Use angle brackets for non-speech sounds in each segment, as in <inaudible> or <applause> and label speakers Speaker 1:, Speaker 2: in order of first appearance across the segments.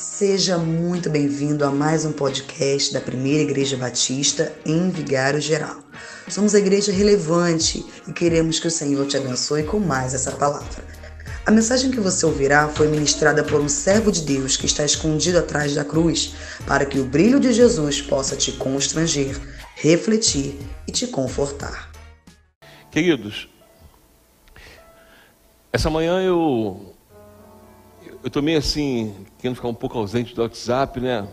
Speaker 1: Seja muito bem-vindo a mais um podcast da Primeira Igreja Batista em Vigário Geral. Somos a igreja relevante e queremos que o Senhor te abençoe com mais essa palavra. A mensagem que você ouvirá foi ministrada por um servo de Deus que está escondido atrás da cruz, para que o brilho de Jesus possa te constranger, refletir e te confortar.
Speaker 2: Queridos, essa manhã eu eu estou meio assim, querendo ficar um pouco ausente do WhatsApp, né?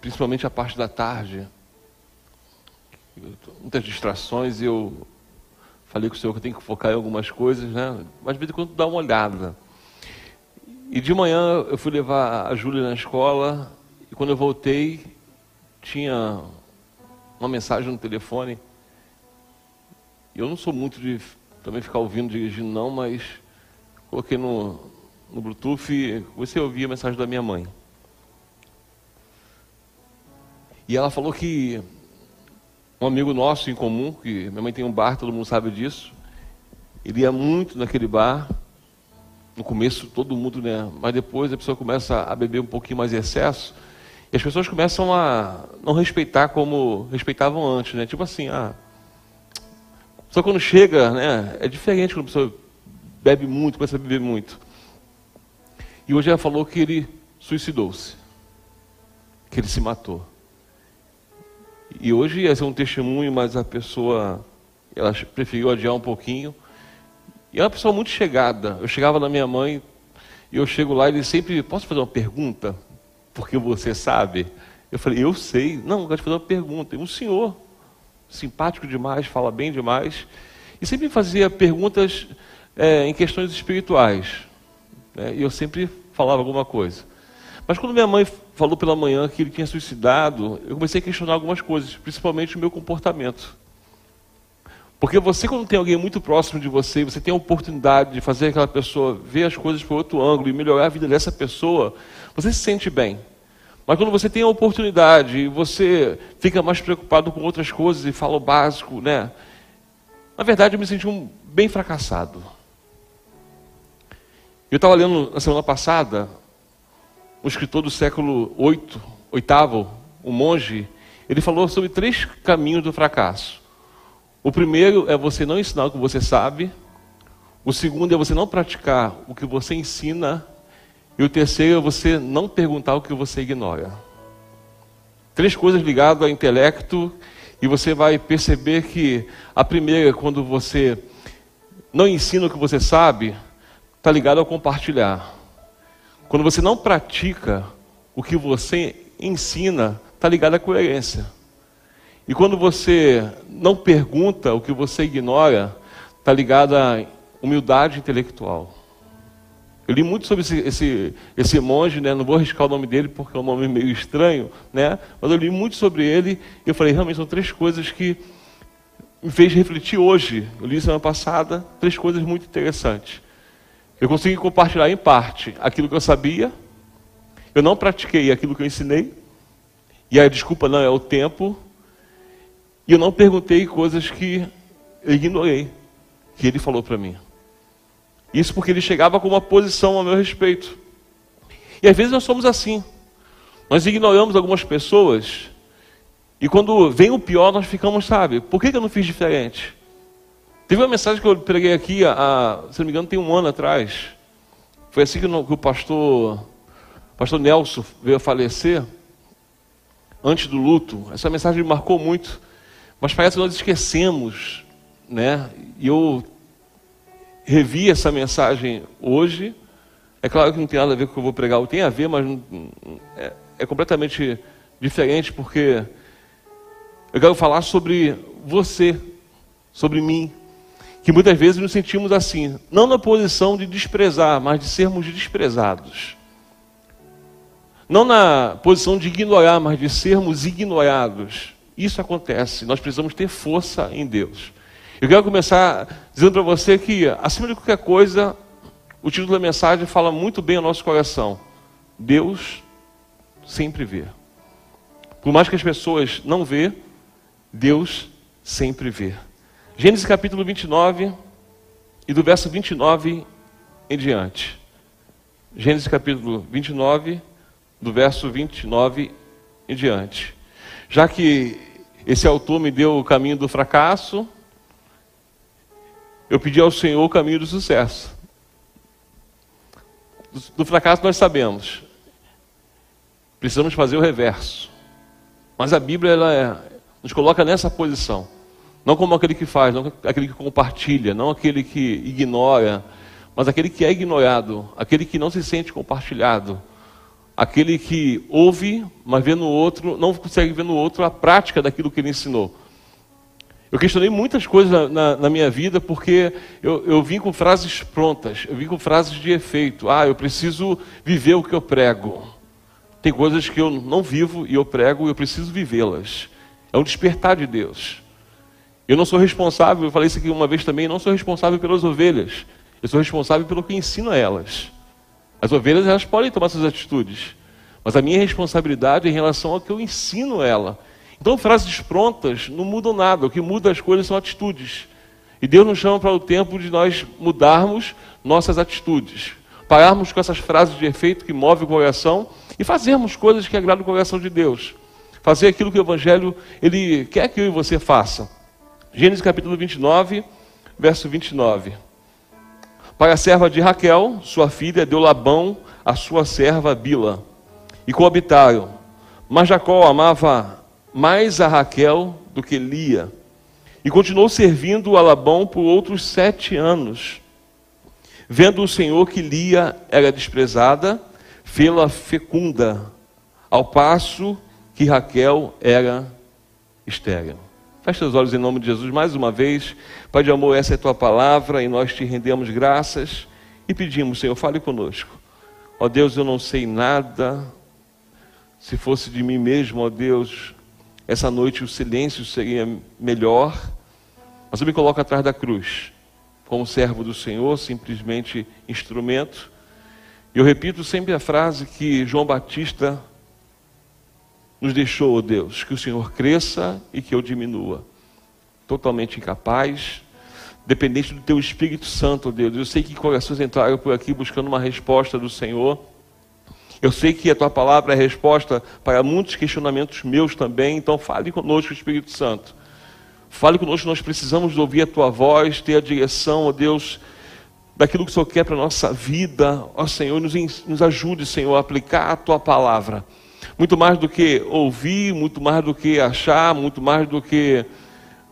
Speaker 2: Principalmente a parte da tarde. Muitas distrações e eu falei com o senhor que eu tenho que focar em algumas coisas, né? Mas de vez em quando dá uma olhada. E de manhã eu fui levar a Júlia na escola e quando eu voltei tinha uma mensagem no telefone. Eu não sou muito de também ficar ouvindo dirigindo não, mas coloquei no, no Bluetooth e comecei a mensagem da minha mãe. E ela falou que um amigo nosso em comum, que minha mãe tem um bar, todo mundo sabe disso, ele ia muito naquele bar. No começo todo mundo, né? Mas depois a pessoa começa a beber um pouquinho mais em excesso. E as pessoas começam a não respeitar como respeitavam antes, né? Tipo assim, ah. Só quando chega, né? É diferente quando a pessoa bebe muito, começa a beber muito. E hoje ela falou que ele suicidou-se, que ele se matou. E hoje ia ser um testemunho, mas a pessoa, ela preferiu adiar um pouquinho. E é uma pessoa muito chegada. Eu chegava na minha mãe, e eu chego lá e ele sempre, posso fazer uma pergunta? Porque você sabe? Eu falei, eu sei. Não, eu quero te fazer uma pergunta. Um senhor, simpático demais, fala bem demais, e sempre fazia perguntas é, em questões espirituais. Né? E eu sempre falava alguma coisa. Mas quando minha mãe falou pela manhã que ele tinha suicidado, eu comecei a questionar algumas coisas, principalmente o meu comportamento. Porque você, quando tem alguém muito próximo de você, você tem a oportunidade de fazer aquela pessoa ver as coisas por outro ângulo e melhorar a vida dessa pessoa, você se sente bem. Mas quando você tem a oportunidade e você fica mais preocupado com outras coisas e fala o básico, né? Na verdade, eu me senti um, bem fracassado. Eu estava lendo na semana passada um escritor do século VIII, oitavo, um monge, ele falou sobre três caminhos do fracasso. O primeiro é você não ensinar o que você sabe. O segundo é você não praticar o que você ensina. E o terceiro é você não perguntar o que você ignora. Três coisas ligadas ao intelecto. E você vai perceber que a primeira, quando você não ensina o que você sabe, está ligado ao compartilhar. Quando você não pratica o que você ensina, está ligado à coerência. E quando você não pergunta o que você ignora, está ligado à humildade intelectual. Eu li muito sobre esse, esse, esse monge, né? não vou arriscar o nome dele porque é um nome meio estranho, né? mas eu li muito sobre ele e eu falei, realmente são três coisas que me fez refletir hoje. Eu li semana passada, três coisas muito interessantes. Eu consegui compartilhar em parte aquilo que eu sabia, eu não pratiquei aquilo que eu ensinei, e a desculpa não é o tempo, e eu não perguntei coisas que eu ignorei, que ele falou para mim. Isso porque ele chegava com uma posição a meu respeito. E às vezes nós somos assim. Nós ignoramos algumas pessoas, e quando vem o pior, nós ficamos, sabe, por que eu não fiz diferente? Teve uma mensagem que eu preguei aqui, se não me engano, tem um ano atrás. Foi assim que o pastor, pastor Nelson veio a falecer, antes do luto. Essa mensagem me marcou muito, mas parece que nós esquecemos, né? E eu revi essa mensagem hoje. É claro que não tem nada a ver com o que eu vou pregar, tem a ver, mas é, é completamente diferente, porque eu quero falar sobre você, sobre mim, que muitas vezes nos sentimos assim, não na posição de desprezar, mas de sermos desprezados. Não na posição de ignorar, mas de sermos ignorados. Isso acontece, nós precisamos ter força em Deus. Eu quero começar dizendo para você que, acima de qualquer coisa, o título da mensagem fala muito bem ao nosso coração. Deus sempre vê. Por mais que as pessoas não vê, Deus sempre vê. Gênesis capítulo 29 e do verso 29 em diante. Gênesis capítulo 29, do verso 29 em diante. Já que esse autor me deu o caminho do fracasso, eu pedi ao Senhor o caminho do sucesso. Do, fracasso nós sabemos. Precisamos fazer o reverso. Mas a Bíblia ela é, nos coloca nessa posição. Não como aquele que faz, não aquele que compartilha, não aquele que ignora, mas aquele que é ignorado, aquele que não se sente compartilhado, aquele que ouve, mas vê no outro, não consegue ver no outro a prática daquilo que ele ensinou. Eu questionei muitas coisas na, na, na minha vida porque eu, eu, vim com frases prontas, eu vim com frases de efeito. Ah, eu preciso viver o que eu prego. Tem coisas que eu não vivo e eu prego e eu preciso vivê-las. É um despertar de Deus. Eu não sou responsável, eu falei isso aqui uma vez também, não sou responsável pelas ovelhas. Eu sou responsável pelo que ensino a elas. As ovelhas elas podem tomar suas atitudes, mas a minha responsabilidade é em relação ao que eu ensino a ela. Então, frases prontas não mudam nada, o que muda as coisas são atitudes. E Deus nos chama para o tempo de nós mudarmos nossas atitudes, pararmos com essas frases de efeito que movem o coração e fazermos coisas que agradam o coração de Deus. Fazer aquilo que o Evangelho ele quer que eu e você faça. Gênesis capítulo 29, verso 29. Para a serva de Raquel, sua filha, deu Labão a sua serva Bila, e coabitaram. Mas Jacó amava mais a Raquel do que Lia. E continuou servindo a Labão por outros sete anos. Vendo o Senhor que Lia era desprezada, fê-la fecunda, ao passo que Raquel era estéril. Feche os olhos em nome de Jesus mais uma vez. Pai de amor, essa é a tua palavra e nós te rendemos graças e pedimos, Senhor, fale conosco. Ó Deus, eu não sei nada. Se fosse de mim mesmo, ó Deus, essa noite o silêncio seria melhor, mas eu me coloco atrás da cruz, como servo do Senhor, simplesmente instrumento. E eu repito sempre a frase que João Batista nos deixou, oh Deus, que o Senhor cresça e que eu diminua. Totalmente incapaz, dependente do Teu Espírito Santo, oh Deus. Eu sei que corações entraram por aqui buscando uma resposta do Senhor. Eu sei que a tua palavra é resposta para muitos questionamentos meus também, então fale conosco, Espírito Santo. Fale conosco, nós precisamos ouvir a tua voz, ter a direção, ó Deus, daquilo que o Senhor quer para a nossa vida. Ó Senhor, nos, nos ajude, Senhor, a aplicar a tua palavra. Muito mais do que ouvir, muito mais do que achar, muito mais do que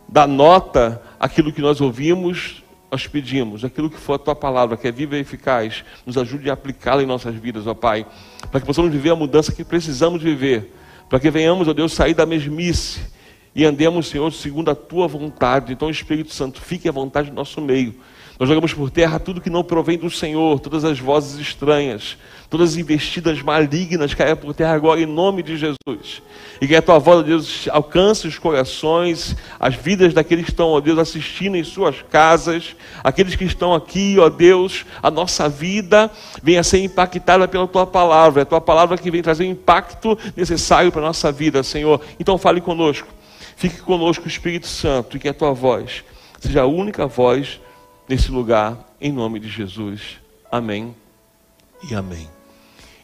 Speaker 2: dar nota aquilo que nós ouvimos, nós pedimos, aquilo que for a tua palavra, que é viva e eficaz, nos ajude a aplicá-la em nossas vidas, ó Pai, para que possamos viver a mudança que precisamos viver, para que venhamos, ó Deus, sair da mesmice e andemos, Senhor, segundo a tua vontade. Então, Espírito Santo, fique à vontade do nosso meio. Nós jogamos por terra tudo que não provém do Senhor, todas as vozes estranhas, todas as investidas malignas caem por terra agora em nome de Jesus. E que a tua voz, ó Deus, alcance os corações, as vidas daqueles que estão, ó Deus, assistindo em suas casas, aqueles que estão aqui, ó Deus, a nossa vida venha a ser impactada pela tua palavra, a tua palavra que vem trazer o impacto necessário para a nossa vida, Senhor. Então fale conosco, fique conosco, Espírito Santo, e que a tua voz seja a única voz nesse lugar, em nome de Jesus. Amém e amém.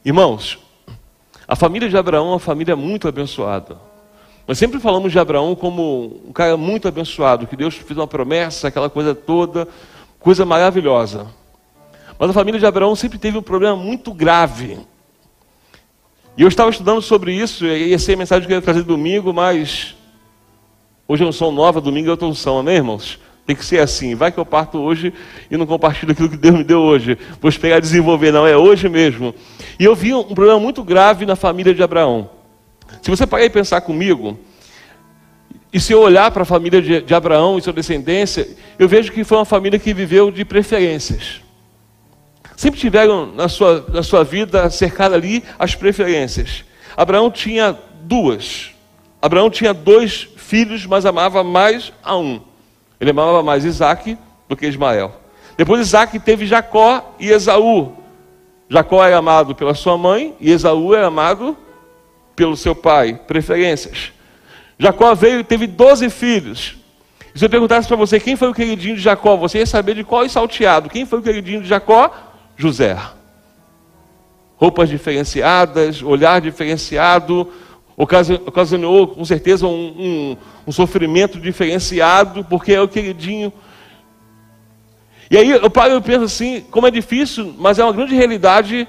Speaker 2: Irmãos, a família de Abraão é uma família muito abençoada. Nós sempre falamos de Abraão como um cara muito abençoado, que Deus fez uma promessa, aquela coisa toda, coisa maravilhosa. Mas a família de Abraão sempre teve um problema muito grave. E eu estava estudando sobre isso, e ia ser a mensagem que eu ia trazer domingo, mas hoje é um som nova, domingo é outro unção, amém, irmãos? Tem que ser assim. Vai que eu parto hoje e não compartilho aquilo que Deus me deu hoje. Vou esperar desenvolver, não, é hoje mesmo. E eu vi um problema muito grave na família de Abraão. Se você parar e pensar comigo, e se eu olhar para a família de, de Abraão e sua descendência, eu vejo que foi uma família que viveu de preferências. Sempre tiveram na sua, na sua vida cercada ali as preferências. Abraão tinha duas. Abraão tinha dois filhos, mas amava mais a um. Ele amava mais Isaac do que Ismael. Depois Isaac teve Jacó e Esaú. Jacó era amado pela sua mãe e Esaú era amado pelo seu pai. Preferências. Jacó veio e teve 12 filhos. E se eu perguntasse para você quem foi o queridinho de Jacó, você ia saber de qual é salteado. Quem foi o queridinho de Jacó? José. roupas diferenciadas, olhar diferenciado, ocasionou com certeza um, um, um sofrimento diferenciado, porque é o queridinho. E aí eu paro e penso assim, como é difícil, mas é uma grande realidade.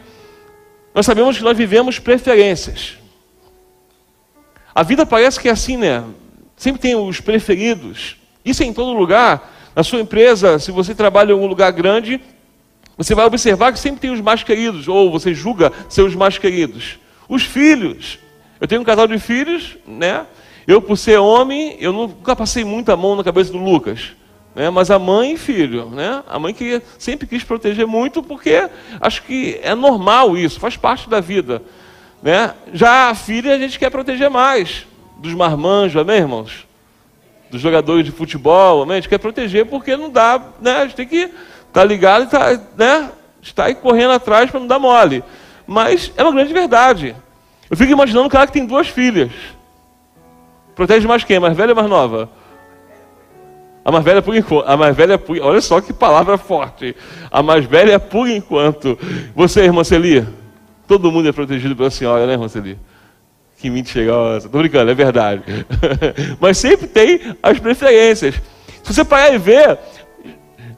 Speaker 2: Nós sabemos que nós vivemos preferências. A vida parece que é assim, né? Sempre tem os preferidos. Isso é em todo lugar. Na sua empresa, se você trabalha em um lugar grande, você vai observar que sempre tem os mais queridos, ou você julga ser os mais queridos. Os filhos. Eu tenho um casal de filhos, né? Eu, por ser homem, eu nunca passei muita mão na cabeça do Lucas. Né? Mas a mãe e filho, né? A mãe que sempre quis proteger muito, porque acho que é normal isso, faz parte da vida. Né? Já a filha a gente quer proteger mais. Dos marmanjos, amém, irmãos? Dos jogadores de futebol, amém? A gente quer proteger porque não dá, né? A gente tem que estar tá ligado e tá, né? estar correndo atrás para não dar mole. Mas é uma grande verdade. Eu fico imaginando um cara que tem duas filhas. Protege mais quem? Mais velha ou mais nova? A mais velha por enquanto. A mais velha por... Olha só que palavra forte. A mais velha por enquanto. Você, irmã Celi? Todo mundo é protegido pela senhora, né, irmã Celi? Que mentirosa. Estou brincando, é verdade. <laughs> Mas sempre tem as preferências. Se você parar e ver,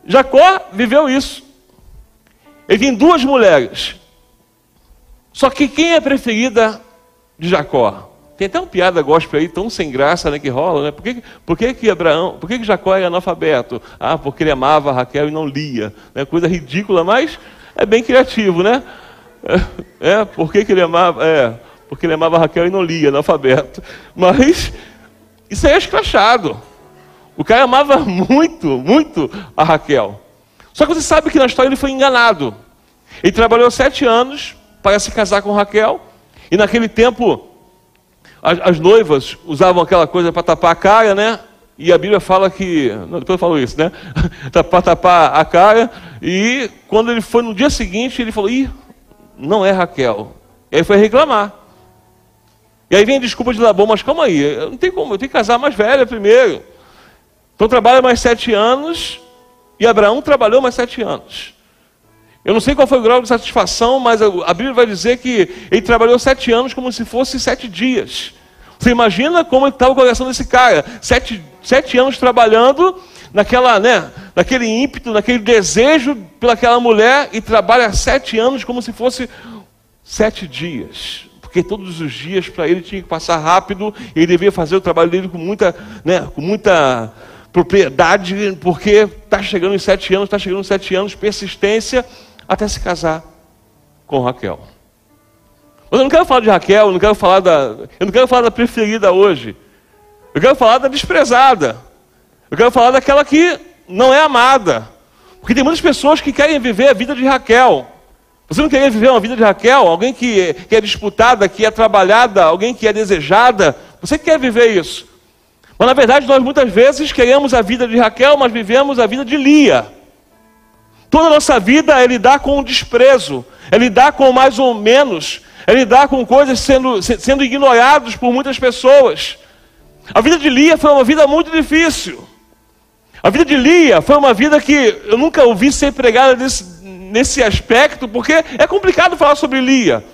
Speaker 2: Jacó viveu isso. Ele tem duas mulheres. Só que quem é preferida de Jacó? Tem até uma piada gospel aí, tão sem graça né, que rola, né? Por que, por que, que Abraão, por que, que Jacó era analfabeto? Ah, porque ele amava Raquel e não lia. Né? Coisa ridícula, mas é bem criativo, né? É, é por que, que ele amava? É, porque ele amava Raquel e não lia, analfabeto. Mas isso aí é escrachado. O cara amava muito, muito a Raquel. Só que você sabe que na história ele foi enganado. Ele trabalhou sete anos para se casar com Raquel. E naquele tempo, as, as noivas usavam aquela coisa para tapar a cara, né? E a Bíblia fala que. Não, depois eu falo isso, né? <laughs> para tapar a cara. E quando ele foi no dia seguinte, ele falou: Ih, não é Raquel. E aí foi reclamar. E aí vem a desculpa de Labão, mas calma aí, eu não tem como, eu tenho que casar mais velha primeiro. Então trabalha mais sete anos, e Abraão trabalhou mais sete anos. Eu não sei qual foi o grau de satisfação, mas a Bíblia vai dizer que ele trabalhou sete anos como se fosse sete dias. Você imagina como estava o coração desse cara? Sete, sete anos trabalhando naquela, né, naquele ímpeto, naquele desejo pelaquela mulher e trabalha sete anos como se fosse sete dias. Porque todos os dias para ele tinha que passar rápido, ele devia fazer o trabalho dele com muita, né, com muita propriedade, porque está chegando em sete anos, está chegando em sete anos, persistência até se casar com Raquel. Mas eu não quero falar de Raquel, eu não quero falar da, eu não quero falar da preferida hoje. Eu quero falar da desprezada. Eu quero falar daquela que não é amada. Porque tem muitas pessoas que querem viver a vida de Raquel. Você não quer viver uma vida de Raquel? Alguém que, que é disputada, que é trabalhada, alguém que é desejada? Você quer viver isso? Mas na verdade nós muitas vezes queremos a vida de Raquel, mas vivemos a vida de Lia. Toda a nossa vida é lidar com o desprezo, é lidar com mais ou menos, é lidar com coisas sendo, sendo ignorados por muitas pessoas. A vida de Lia foi uma vida muito difícil. A vida de Lia foi uma vida que eu nunca ouvi ser pregada nesse, nesse aspecto, porque é complicado falar sobre Lia.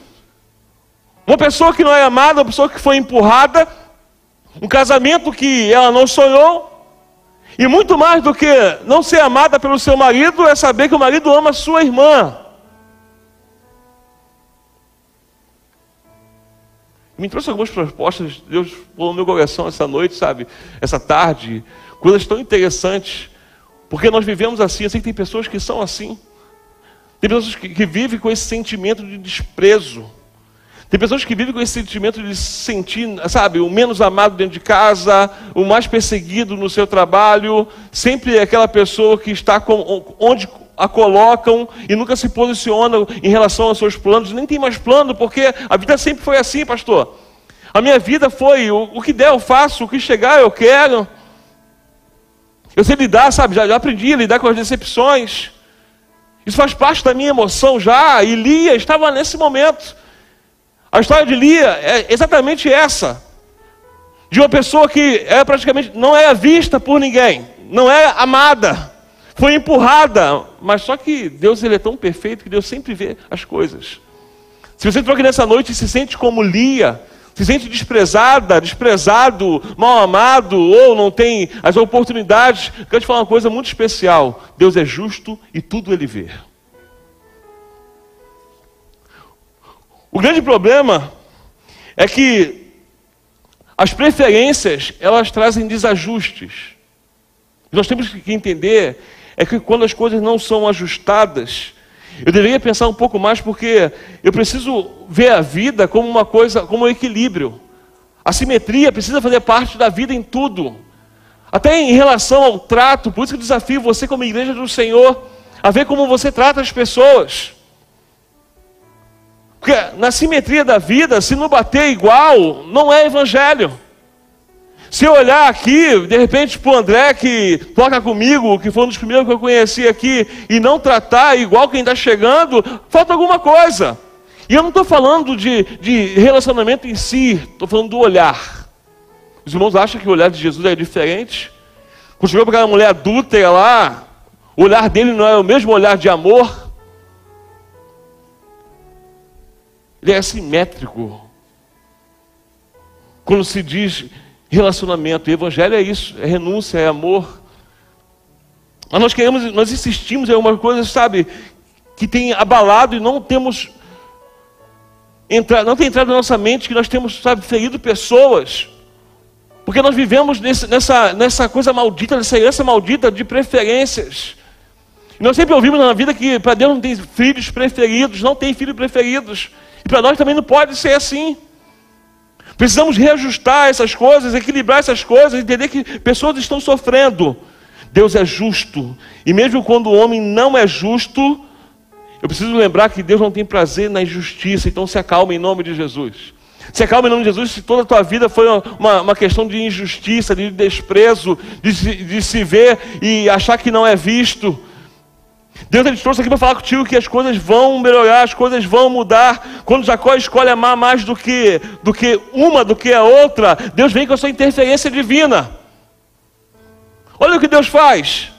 Speaker 2: Uma pessoa que não é amada, uma pessoa que foi empurrada, um casamento que ela não sonhou, e muito mais do que não ser amada pelo seu marido, é saber que o marido ama sua irmã. Me trouxe algumas propostas, Deus falou no meu coração essa noite, sabe? Essa tarde, coisas tão interessantes. Porque nós vivemos assim, eu sei que tem pessoas que são assim. Tem pessoas que, que vivem com esse sentimento de desprezo. Tem pessoas que vivem com esse sentimento de se sentir, sabe, o menos amado dentro de casa, o mais perseguido no seu trabalho, sempre é aquela pessoa que está com, onde a colocam e nunca se posiciona em relação aos seus planos, nem tem mais plano, porque a vida sempre foi assim, pastor. A minha vida foi o, o que der eu faço, o que chegar eu quero. Eu sei lidar, sabe, já, já aprendi a lidar com as decepções. Isso faz parte da minha emoção já, e Lia estava nesse momento. A história de Lia é exatamente essa. De uma pessoa que é praticamente não é vista por ninguém, não é amada, foi empurrada, mas só que Deus ele é tão perfeito que Deus sempre vê as coisas. Se você entrou aqui nessa noite e se sente como Lia, se sente desprezada, desprezado, mal amado, ou não tem as oportunidades, quero te falar uma coisa muito especial: Deus é justo e tudo Ele vê. O grande problema é que as preferências elas trazem desajustes. Nós temos que entender é que quando as coisas não são ajustadas, eu deveria pensar um pouco mais porque eu preciso ver a vida como uma coisa, como um equilíbrio. A simetria precisa fazer parte da vida em tudo. Até em relação ao trato, por isso que eu desafio você como igreja do Senhor a ver como você trata as pessoas. Porque na simetria da vida, se não bater igual, não é evangelho. Se eu olhar aqui, de repente, para o André que toca comigo, que foi um dos primeiros que eu conheci aqui, e não tratar igual quem está chegando, falta alguma coisa. E eu não estou falando de, de relacionamento em si, estou falando do olhar. Os irmãos acham que o olhar de Jesus é diferente? Quando chegou para aquela mulher adúltera lá, o olhar dele não é o mesmo olhar de amor. Ele é assimétrico. Quando se diz relacionamento. Evangelho é isso, é renúncia, é amor. Mas nós queremos, nós insistimos em algumas coisas, sabe, que tem abalado e não temos entrado, não tem entrado na nossa mente que nós temos, sabe, ferido pessoas. Porque nós vivemos nesse, nessa, nessa coisa maldita, nessa herança maldita de preferências. E nós sempre ouvimos na vida que para Deus não tem filhos preferidos, não tem filhos preferidos. Para nós também não pode ser assim. Precisamos reajustar essas coisas, equilibrar essas coisas, entender que pessoas estão sofrendo. Deus é justo. E mesmo quando o homem não é justo, eu preciso lembrar que Deus não tem prazer na injustiça. Então se acalma em nome de Jesus. Se acalma em nome de Jesus se toda a tua vida foi uma, uma questão de injustiça, de desprezo, de, de se ver e achar que não é visto. Deus ele trouxe aqui para falar contigo que as coisas vão melhorar, as coisas vão mudar. Quando Jacó escolhe amar mais do que, do que uma, do que a outra, Deus vem com a sua interferência divina. Olha o que Deus faz.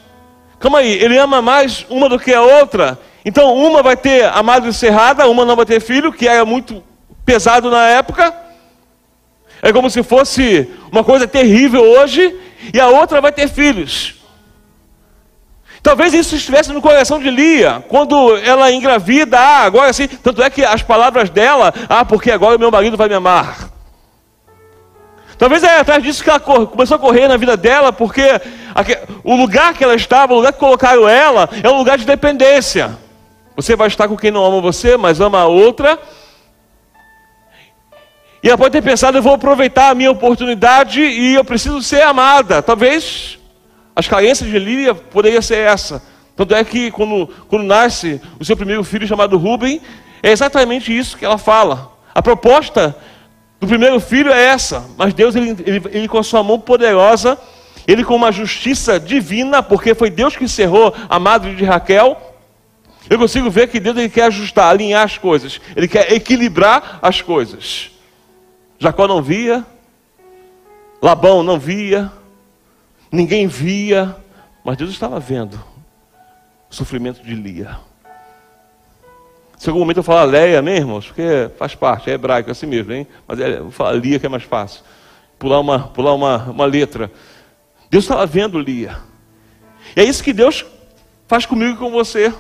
Speaker 2: Calma aí, ele ama mais uma do que a outra. Então, uma vai ter a madre cerrada, uma não vai ter filho, que era muito pesado na época. É como se fosse uma coisa terrível hoje, e a outra vai ter filhos. Talvez isso estivesse no coração de Lia, quando ela engravida, ah, agora sim, tanto é que as palavras dela, ah, porque agora o meu marido vai me amar. Talvez é atrás disso que ela começou a correr na vida dela, porque o lugar que ela estava, o lugar que colocaram ela, é um lugar de dependência. Você vai estar com quem não ama você, mas ama a outra. E ela pode ter pensado, eu vou aproveitar a minha oportunidade e eu preciso ser amada. Talvez as carências de Lília poderia ser essa. Tanto é que quando, quando nasce o seu primeiro filho chamado Rubem, é exatamente isso que ela fala. A proposta do primeiro filho é essa, mas Deus, ele, ele, ele com a sua mão poderosa, ele com uma justiça divina, porque foi Deus que encerrou a madre de Raquel, eu consigo ver que Deus ele quer ajustar, alinhar as coisas, ele quer equilibrar as coisas. Jacó não via, Labão não via, ninguém via, mas Deus estava vendo o sofrimento de Lia. Se algum momento eu falar Leia, amém, irmãos? Porque faz parte, é hebraico é assim mesmo, hein? Mas é, vou falar Lia que é mais fácil. Pular uma, pular uma, uma letra. Deus estava vendo Lia. E é isso que Deus faz comigo e com você.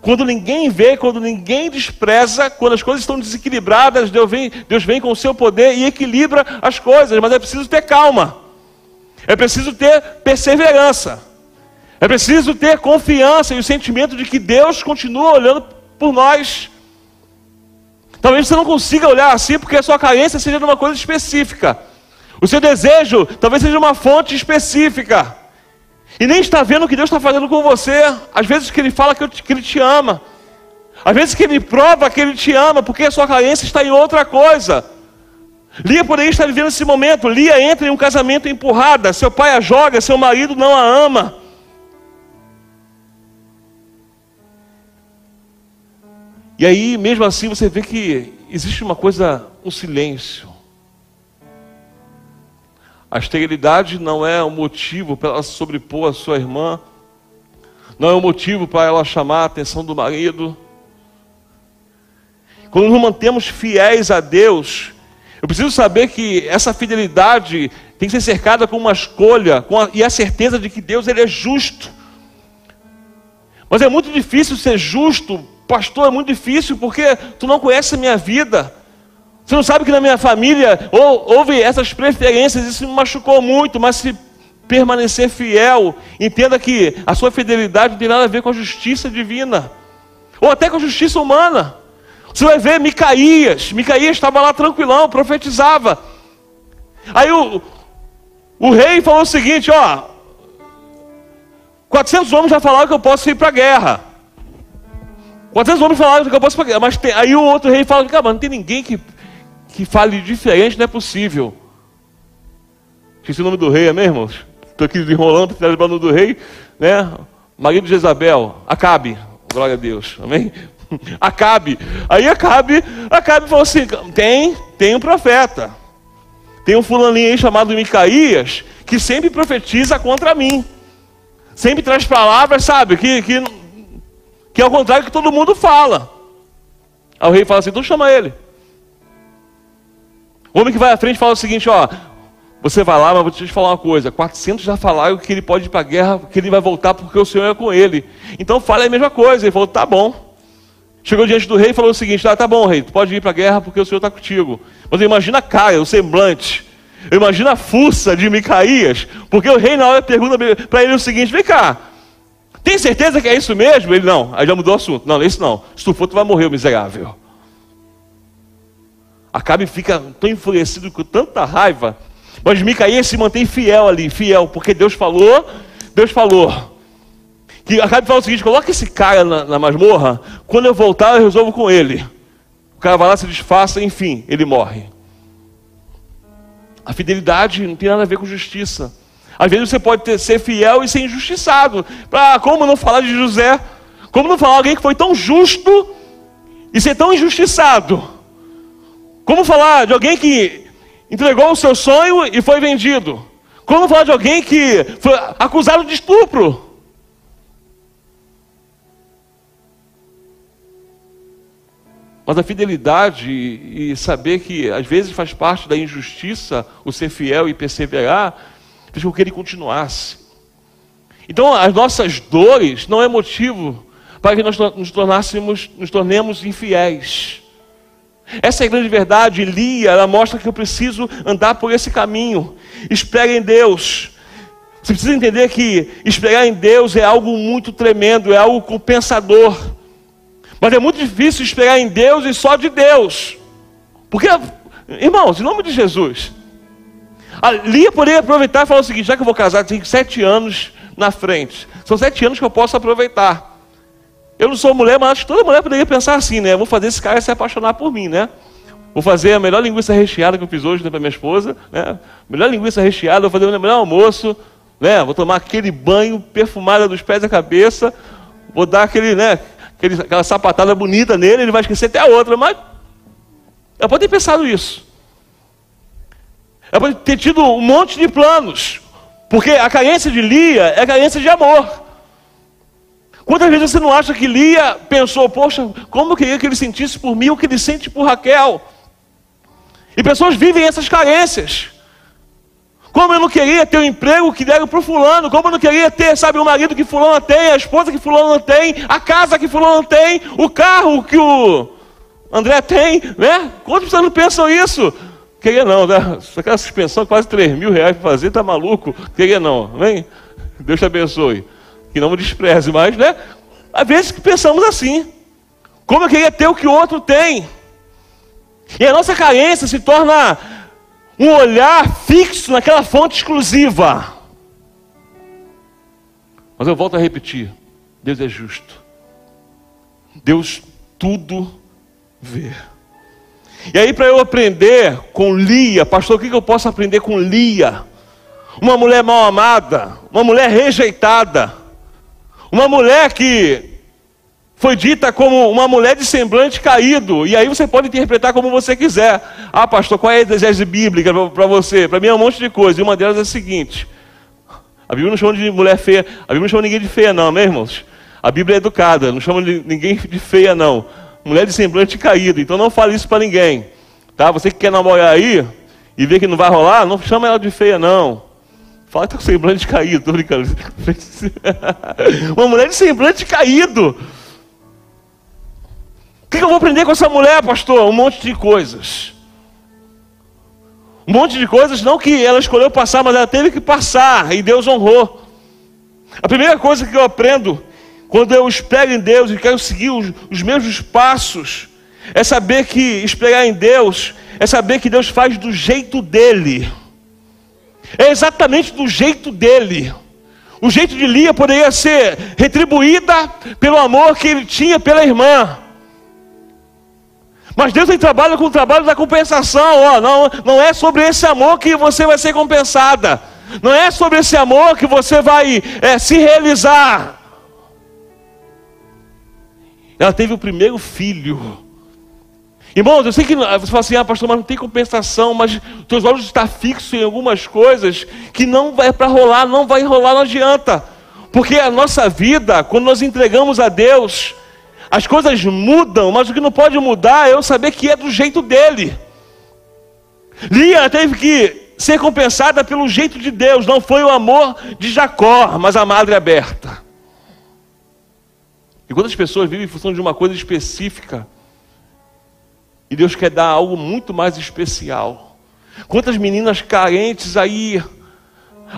Speaker 2: Quando ninguém vê, quando ninguém despreza, quando as coisas estão desequilibradas, Deus vem, Deus vem com o seu poder e equilibra as coisas, mas é preciso ter calma. É preciso ter perseverança. É preciso ter confiança e o sentimento de que Deus continua olhando por nós. Talvez você não consiga olhar assim porque a sua carência seja de uma coisa específica. O seu desejo talvez seja uma fonte específica. E nem está vendo o que Deus está fazendo com você. Às vezes que Ele fala que, que Ele te ama. Às vezes que Ele prova que Ele te ama, porque a sua carência está em outra coisa. Lia por aí está vivendo esse momento. Lia entra em um casamento empurrada. Seu pai a joga, seu marido não a ama. E aí, mesmo assim, você vê que existe uma coisa, um silêncio. A esterilidade não é um motivo para ela sobrepor a sua irmã, não é um motivo para ela chamar a atenção do marido. quando nos mantemos fiéis a Deus, eu preciso saber que essa fidelidade tem que ser cercada com uma escolha com a, e a certeza de que Deus ele é justo. Mas é muito difícil ser justo, pastor, é muito difícil porque tu não conhece a minha vida. Você não sabe que na minha família houve essas preferências, isso me machucou muito, mas se permanecer fiel, entenda que a sua fidelidade não tem nada a ver com a justiça divina, ou até com a justiça humana. Você vai ver Micaías, Micaías estava lá tranquilão, profetizava. Aí o, o rei falou o seguinte: ó, 400 homens já falaram que eu posso ir para a guerra. 400 homens falaram que eu posso ir para a guerra, mas tem, aí o outro rei fala: cara, não tem ninguém que que fale diferente não é possível. Esqueci o nome do rei, é mesmo? Estou aqui enrolando para o nome do rei, né? Marido de Jezabel, Acabe, glória a Deus, amém? <laughs> Acabe, aí Acabe, Acabe falou assim: tem, tem um profeta, tem um fulaninho aí chamado Micaías, que sempre profetiza contra mim, sempre traz palavras, sabe, que, que, que é o contrário que todo mundo fala. Aí o rei fala assim: então chama ele. O homem que vai à frente fala o seguinte: ó, você vai lá, mas vou te falar uma coisa: 400 já falaram que ele pode ir para a guerra, que ele vai voltar porque o Senhor é com ele. Então fale a mesma coisa. Ele falou: tá bom. Chegou diante do rei e falou o seguinte: ah, tá bom, rei, tu pode ir para a guerra porque o Senhor está contigo. Mas imagina a cara, o semblante. Eu imagino a fuça de Micaías, porque o rei na hora pergunta para ele o seguinte: vem cá, tem certeza que é isso mesmo? Ele não, aí já mudou o assunto. Não, não é isso não. Se tu for, tu vai morrer, miserável. Acabe fica tão enfurecido com tanta raiva. Mas Micaías se mantém fiel ali, fiel, porque Deus falou, Deus falou. Que Acabe fala o seguinte: coloca esse cara na, na masmorra, quando eu voltar eu resolvo com ele. O cara vai lá, se disfarça, enfim, ele morre. A fidelidade não tem nada a ver com justiça. Às vezes você pode ter, ser fiel e ser injustiçado. Pra, como não falar de José? Como não falar de alguém que foi tão justo e ser tão injustiçado? Como falar de alguém que entregou o seu sonho e foi vendido? Como falar de alguém que foi acusado de estupro? Mas a fidelidade e saber que às vezes faz parte da injustiça o ser fiel e perseverar, fez com que ele continuasse. Então, as nossas dores não é motivo para que nós nos tornássemos, nos tornemos infiéis. Essa é a grande verdade. Lia, ela mostra que eu preciso andar por esse caminho. Espere em Deus. Você precisa entender que esperar em Deus é algo muito tremendo, é algo compensador. Mas é muito difícil esperar em Deus e só de Deus. Porque, irmãos, em nome de Jesus, a Lia poderia aproveitar e falar o seguinte: já que eu vou casar, tem sete anos na frente. São sete anos que eu posso aproveitar. Eu não sou mulher, mas acho que toda mulher poderia pensar assim, né? vou fazer esse cara se apaixonar por mim, né? Vou fazer a melhor linguiça recheada que eu fiz hoje né, para minha esposa, né? Melhor linguiça recheada, vou fazer o melhor almoço, né? Vou tomar aquele banho perfumado dos pés à cabeça, vou dar aquele, né? Aquele, aquela sapatada bonita nele, ele vai esquecer até a outra, mas ela pode ter pensado isso. Ela pode ter tido um monte de planos, porque a carência de Lia é carência de amor. Quantas vezes você não acha que Lia pensou, poxa, como eu queria que ele sentisse por mim o que ele sente por Raquel? E pessoas vivem essas carências. Como eu não queria ter o emprego que deram para o fulano, como eu não queria ter, sabe, o marido que fulano tem, a esposa que fulano tem, a casa que fulano tem, o carro que o André tem, né? Quantas pessoas não pensam isso? Queria não, né? Aquela suspensão quase 3 mil reais para fazer, tá maluco? Queria não, vem? Deus te abençoe que não me despreze, mas, né? Às vezes que pensamos assim. Como eu queria ter o que o outro tem. E a nossa carência se torna um olhar fixo naquela fonte exclusiva. Mas eu volto a repetir: Deus é justo. Deus tudo vê. E aí, para eu aprender com Lia, pastor, o que eu posso aprender com Lia? Uma mulher mal amada, uma mulher rejeitada, uma mulher que foi dita como uma mulher de semblante caído, e aí você pode interpretar como você quiser. Ah, pastor, qual é a exegese bíblica para você? Para mim é um monte de coisa, e uma delas é a seguinte: a Bíblia não chama de mulher feia, a Bíblia não chama ninguém de feia, não, meus irmãos? A Bíblia é educada, não chama ninguém de feia, não. mulher de semblante caído. Então não fale isso para ninguém. Tá? Você que quer namorar aí e vê que não vai rolar, não chama ela de feia, não. Fala que tá com semblante <laughs> caído, tô brincando. <laughs> Uma mulher de semblante caído. O que eu vou aprender com essa mulher, pastor? Um monte de coisas. Um monte de coisas, não que ela escolheu passar, mas ela teve que passar e Deus honrou. A primeira coisa que eu aprendo quando eu espero em Deus e quero seguir os, os mesmos passos, é saber que esperar em Deus é saber que Deus faz do jeito dele. É exatamente do jeito dele. O jeito de Lia poderia ser retribuída pelo amor que ele tinha pela irmã. Mas Deus tem trabalho com o trabalho da compensação. Ó, não, não é sobre esse amor que você vai ser compensada. Não é sobre esse amor que você vai é, se realizar. Ela teve o primeiro filho. Irmãos, eu sei que você fala assim, ah, pastor, mas não tem compensação, mas teus olhos estão fixos em algumas coisas que não vai para rolar, não vai rolar, não adianta. Porque a nossa vida, quando nós entregamos a Deus, as coisas mudam, mas o que não pode mudar é eu saber que é do jeito dele. Lia teve que ser compensada pelo jeito de Deus, não foi o amor de Jacó, mas a madre aberta. E quando as pessoas vivem em função de uma coisa específica, e Deus quer dar algo muito mais especial. Quantas meninas carentes aí,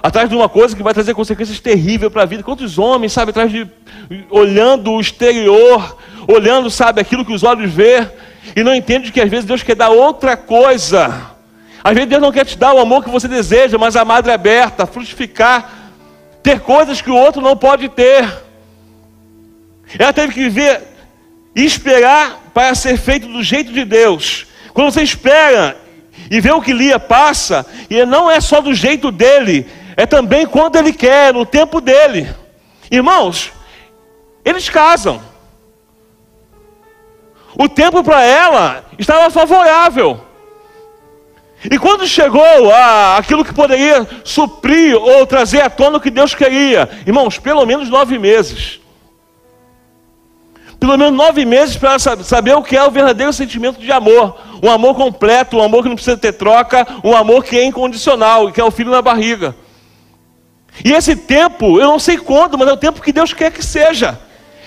Speaker 2: atrás de uma coisa que vai trazer consequências terríveis para a vida. Quantos homens, sabe, atrás de. olhando o exterior, olhando, sabe, aquilo que os olhos vê, e não entende que às vezes Deus quer dar outra coisa. Às vezes Deus não quer te dar o amor que você deseja, mas a madre aberta, frutificar, ter coisas que o outro não pode ter. Ela teve que viver e esperar para ser feito do jeito de Deus. Quando você espera e vê o que Lia passa, e não é só do jeito dele, é também quando ele quer, no tempo dele. Irmãos, eles casam. O tempo para ela estava favorável. E quando chegou a, aquilo que poderia suprir ou trazer à tona o que Deus queria, irmãos, pelo menos nove meses pelo menos nove meses para saber o que é o verdadeiro sentimento de amor. Um amor completo, um amor que não precisa ter troca, um amor que é incondicional, que é o filho na barriga. E esse tempo, eu não sei quando, mas é o tempo que Deus quer que seja.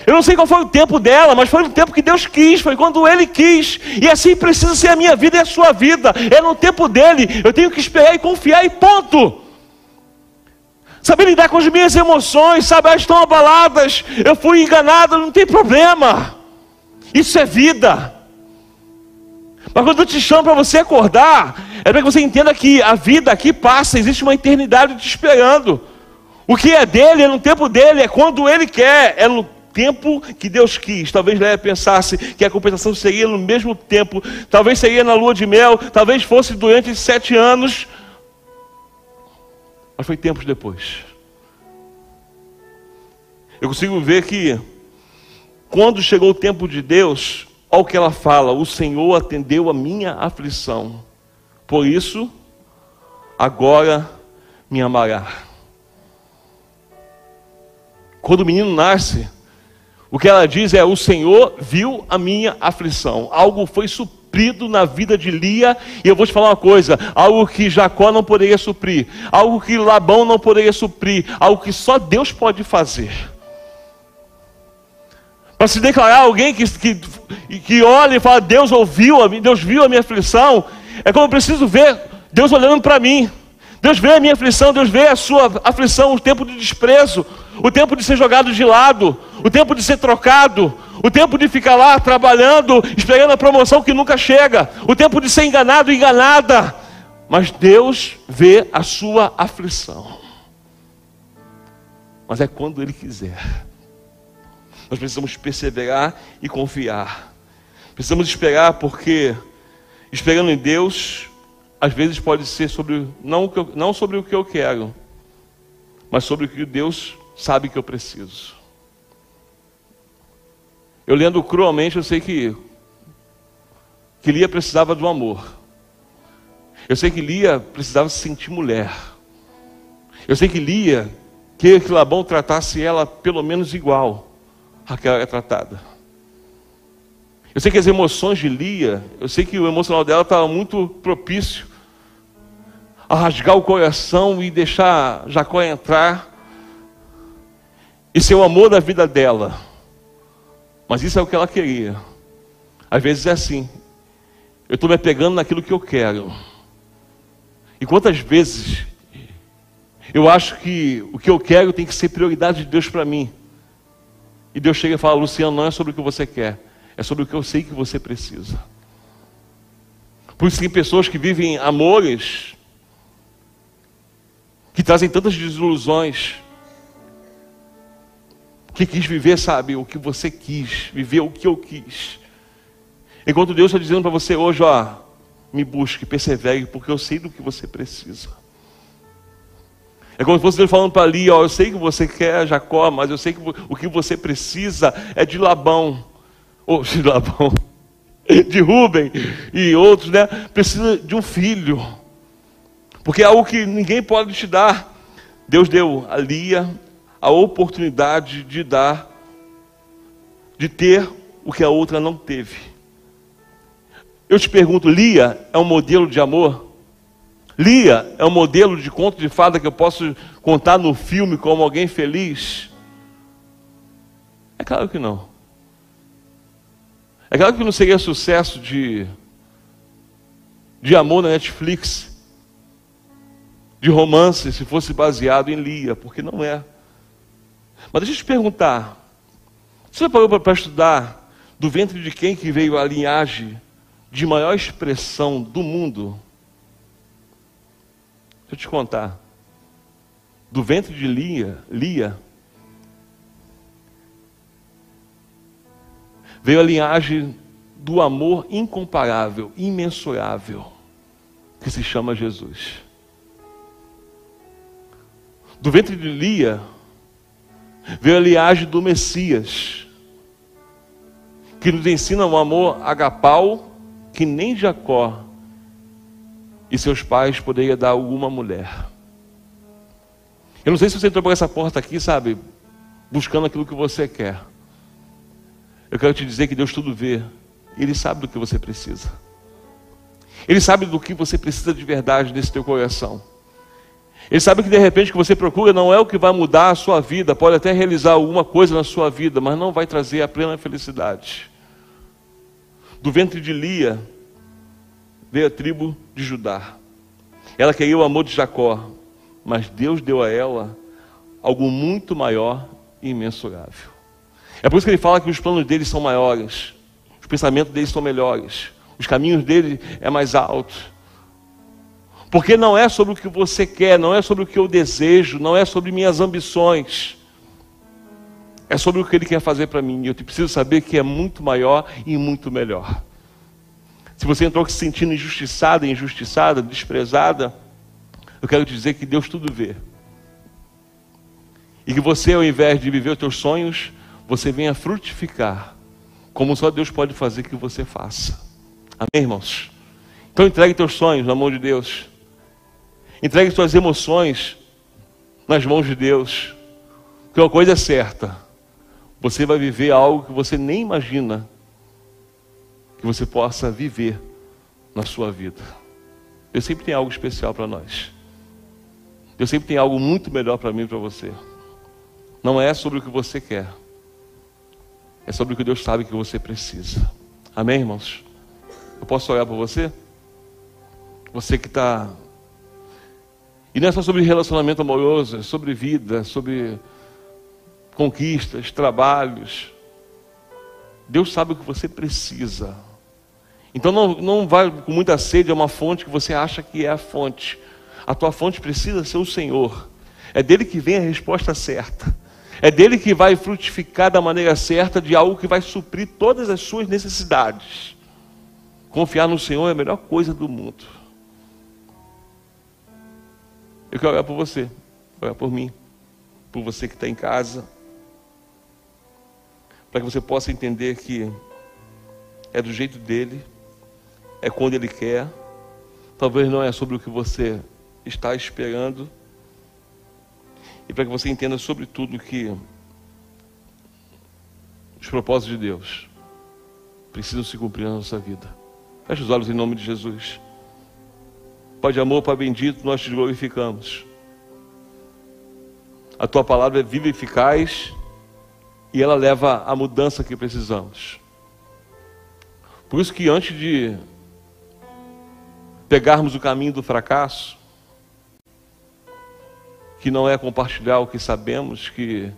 Speaker 2: Eu não sei qual foi o tempo dela, mas foi o tempo que Deus quis, foi quando Ele quis. E assim precisa ser a minha vida e a sua vida. É no tempo dele. Eu tenho que esperar e confiar e ponto saber lidar com as minhas emoções, sabe, elas estão abaladas, eu fui enganado, não tem problema, isso é vida. Mas quando eu te chamo para você acordar, é para que você entenda que a vida aqui passa, existe uma eternidade te esperando. O que é dele, é no tempo dele, é quando ele quer, é no tempo que Deus quis. Talvez Léa pensasse que a compensação seria no mesmo tempo, talvez seria na lua de mel, talvez fosse durante sete anos, mas foi tempos depois. Eu consigo ver que, quando chegou o tempo de Deus, olha o que ela fala: O Senhor atendeu a minha aflição, por isso, agora me amará. Quando o menino nasce, o que ela diz é: O Senhor viu a minha aflição, algo foi suprido na vida de Lia, e eu vou te falar uma coisa: algo que Jacó não poderia suprir, algo que Labão não poderia suprir, algo que só Deus pode fazer. Para se declarar alguém que, que, que olha e fala, Deus ouviu a mim, Deus viu a minha aflição, é como eu preciso ver Deus olhando para mim. Deus vê a minha aflição, Deus vê a sua aflição, o tempo de desprezo, o tempo de ser jogado de lado, o tempo de ser trocado, o tempo de ficar lá trabalhando, esperando a promoção que nunca chega, o tempo de ser enganado, enganada. Mas Deus vê a sua aflição. Mas é quando Ele quiser. Nós precisamos perseverar e confiar. Precisamos esperar porque esperando em Deus, às vezes pode ser sobre não, não sobre o que eu quero, mas sobre o que Deus sabe que eu preciso. Eu lendo cruelmente, eu sei que, que Lia precisava do amor. Eu sei que Lia precisava se sentir mulher. Eu sei que Lia queria que Labão tratasse ela pelo menos igual àquela que era tratada. Eu sei que as emoções de Lia, eu sei que o emocional dela estava muito propício a rasgar o coração e deixar Jacó entrar e ser o amor da vida dela. Mas isso é o que ela queria. Às vezes é assim. Eu estou me apegando naquilo que eu quero. E quantas vezes eu acho que o que eu quero tem que ser prioridade de Deus para mim. E Deus chega e fala: Luciano, não é sobre o que você quer, é sobre o que eu sei que você precisa. Por isso tem pessoas que vivem amores que trazem tantas desilusões. Que quis viver, sabe, o que você quis, viver o que eu quis. Enquanto Deus está dizendo para você hoje, ó, me busque, persevere, porque eu sei do que você precisa. É como se fosse Deus falando para ali, ó, eu sei que você quer Jacó, mas eu sei que o que você precisa é de Labão. Ou <laughs> de Labão, de Rubem e outros, né? Precisa de um filho. Porque é algo que ninguém pode te dar. Deus deu a Lia a oportunidade de dar, de ter o que a outra não teve. Eu te pergunto, Lia é um modelo de amor? Lia é um modelo de conto de fada que eu posso contar no filme como alguém feliz? É claro que não. É claro que não seria sucesso de, de amor na Netflix de romance se fosse baseado em Lia, porque não é. Mas deixa eu te perguntar: você parou para estudar do ventre de quem que veio a linhagem de maior expressão do mundo? Deixa eu te contar. Do ventre de Lia, Lia veio a linhagem do amor incomparável, imensurável, que se chama Jesus. Do ventre de Lia veio a linhagem do Messias, que nos ensina um amor agapau que nem Jacó e seus pais poderiam dar a alguma mulher. Eu não sei se você entrou por essa porta aqui, sabe, buscando aquilo que você quer. Eu quero te dizer que Deus tudo vê. Ele sabe do que você precisa. Ele sabe do que você precisa de verdade nesse teu coração. Ele sabe que de repente o que você procura não é o que vai mudar a sua vida, pode até realizar alguma coisa na sua vida, mas não vai trazer a plena felicidade. Do ventre de Lia veio a tribo de Judá. Ela queria o amor de Jacó, mas Deus deu a ela algo muito maior e imensurável. É por isso que ele fala que os planos dele são maiores, os pensamentos dele são melhores, os caminhos dele é mais altos. Porque não é sobre o que você quer, não é sobre o que eu desejo, não é sobre minhas ambições. É sobre o que Ele quer fazer para mim. E eu preciso saber que é muito maior e muito melhor. Se você entrou se sentindo injustiçada, injustiçada, desprezada, eu quero te dizer que Deus tudo vê. E que você, ao invés de viver os teus sonhos, você venha frutificar, como só Deus pode fazer que você faça. Amém, irmãos? Então entregue teus sonhos no amor de Deus. Entregue suas emoções nas mãos de Deus. Que uma coisa é certa: você vai viver algo que você nem imagina que você possa viver na sua vida. Deus sempre tem algo especial para nós. Deus sempre tem algo muito melhor para mim e para você. Não é sobre o que você quer, é sobre o que Deus sabe que você precisa. Amém, irmãos? Eu posso olhar para você? Você que está e não é só sobre relacionamento amoroso, é sobre vida, sobre conquistas, trabalhos. Deus sabe o que você precisa. Então não, não vai com muita sede a uma fonte que você acha que é a fonte. A tua fonte precisa ser o Senhor. É dele que vem a resposta certa. É dele que vai frutificar da maneira certa de algo que vai suprir todas as suas necessidades. Confiar no Senhor é a melhor coisa do mundo. Eu quero orar por você, orar por mim, por você que está em casa, para que você possa entender que é do jeito dele, é quando ele quer, talvez não é sobre o que você está esperando, e para que você entenda sobretudo que os propósitos de Deus precisam se cumprir na nossa vida. Feche os olhos em nome de Jesus. Pai de amor, Pai bendito, nós te glorificamos. A tua palavra é viva e eficaz e ela leva a mudança que precisamos. Por isso que antes de pegarmos o caminho do fracasso, que não é compartilhar o que sabemos, que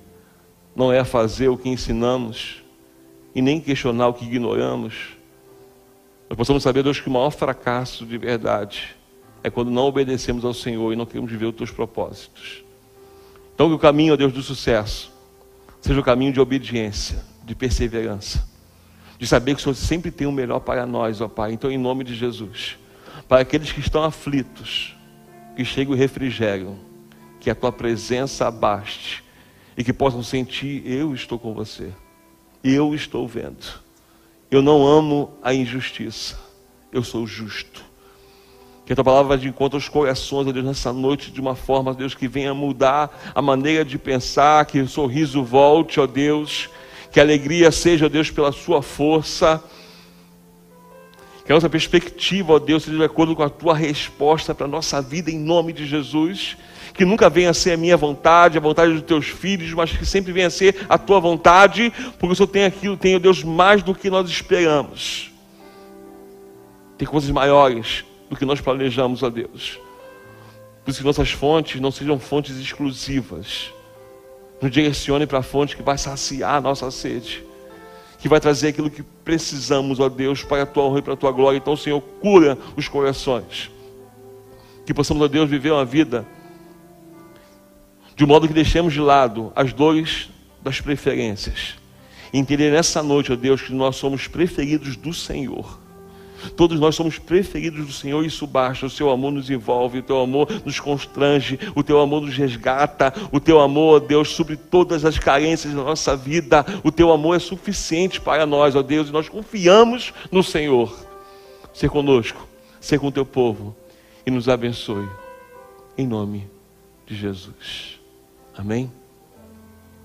Speaker 2: não é fazer o que ensinamos e nem questionar o que ignoramos, nós possamos saber, Deus, que o maior fracasso de verdade é quando não obedecemos ao Senhor e não queremos viver os teus propósitos. Então, que o caminho, ó Deus, do sucesso seja o caminho de obediência, de perseverança, de saber que o Senhor sempre tem o melhor para nós, ó Pai. Então, em nome de Jesus, para aqueles que estão aflitos, que chegue o refrigério, que a tua presença abaste e que possam sentir: eu estou com você, eu estou vendo. Eu não amo a injustiça, eu sou justo. Que a tua palavra vá de encontro aos corações, ó Deus, nessa noite, de uma forma, Deus, que venha mudar a maneira de pensar, que o sorriso volte, ó Deus, que a alegria seja, ó Deus, pela sua força. Que a nossa perspectiva, ó Deus, seja de acordo com a tua resposta para a nossa vida, em nome de Jesus. Que nunca venha a ser a minha vontade, a vontade dos teus filhos, mas que sempre venha a ser a tua vontade, porque o Senhor tem aquilo, tem, ó Deus, mais do que nós esperamos. Tem coisas maiores do que nós planejamos, ó Deus. Por isso que nossas fontes não sejam fontes exclusivas. Nos direcione para a fonte que vai saciar a nossa sede. Que vai trazer aquilo que precisamos, ó Deus, para a tua honra e para a tua glória. Então, Senhor, cura os corações. Que possamos, ó Deus, viver uma vida de modo que deixemos de lado as dores das preferências. Entender nessa noite, ó Deus, que nós somos preferidos do Senhor Todos nós somos preferidos do Senhor, isso basta. O seu amor nos envolve, o teu amor nos constrange, o teu amor nos resgata, o teu amor, ó Deus, sobre todas as carências da nossa vida. O teu amor é suficiente para nós, ó Deus, e nós confiamos no Senhor. Ser conosco, ser com o teu povo e nos abençoe. Em nome de Jesus. Amém?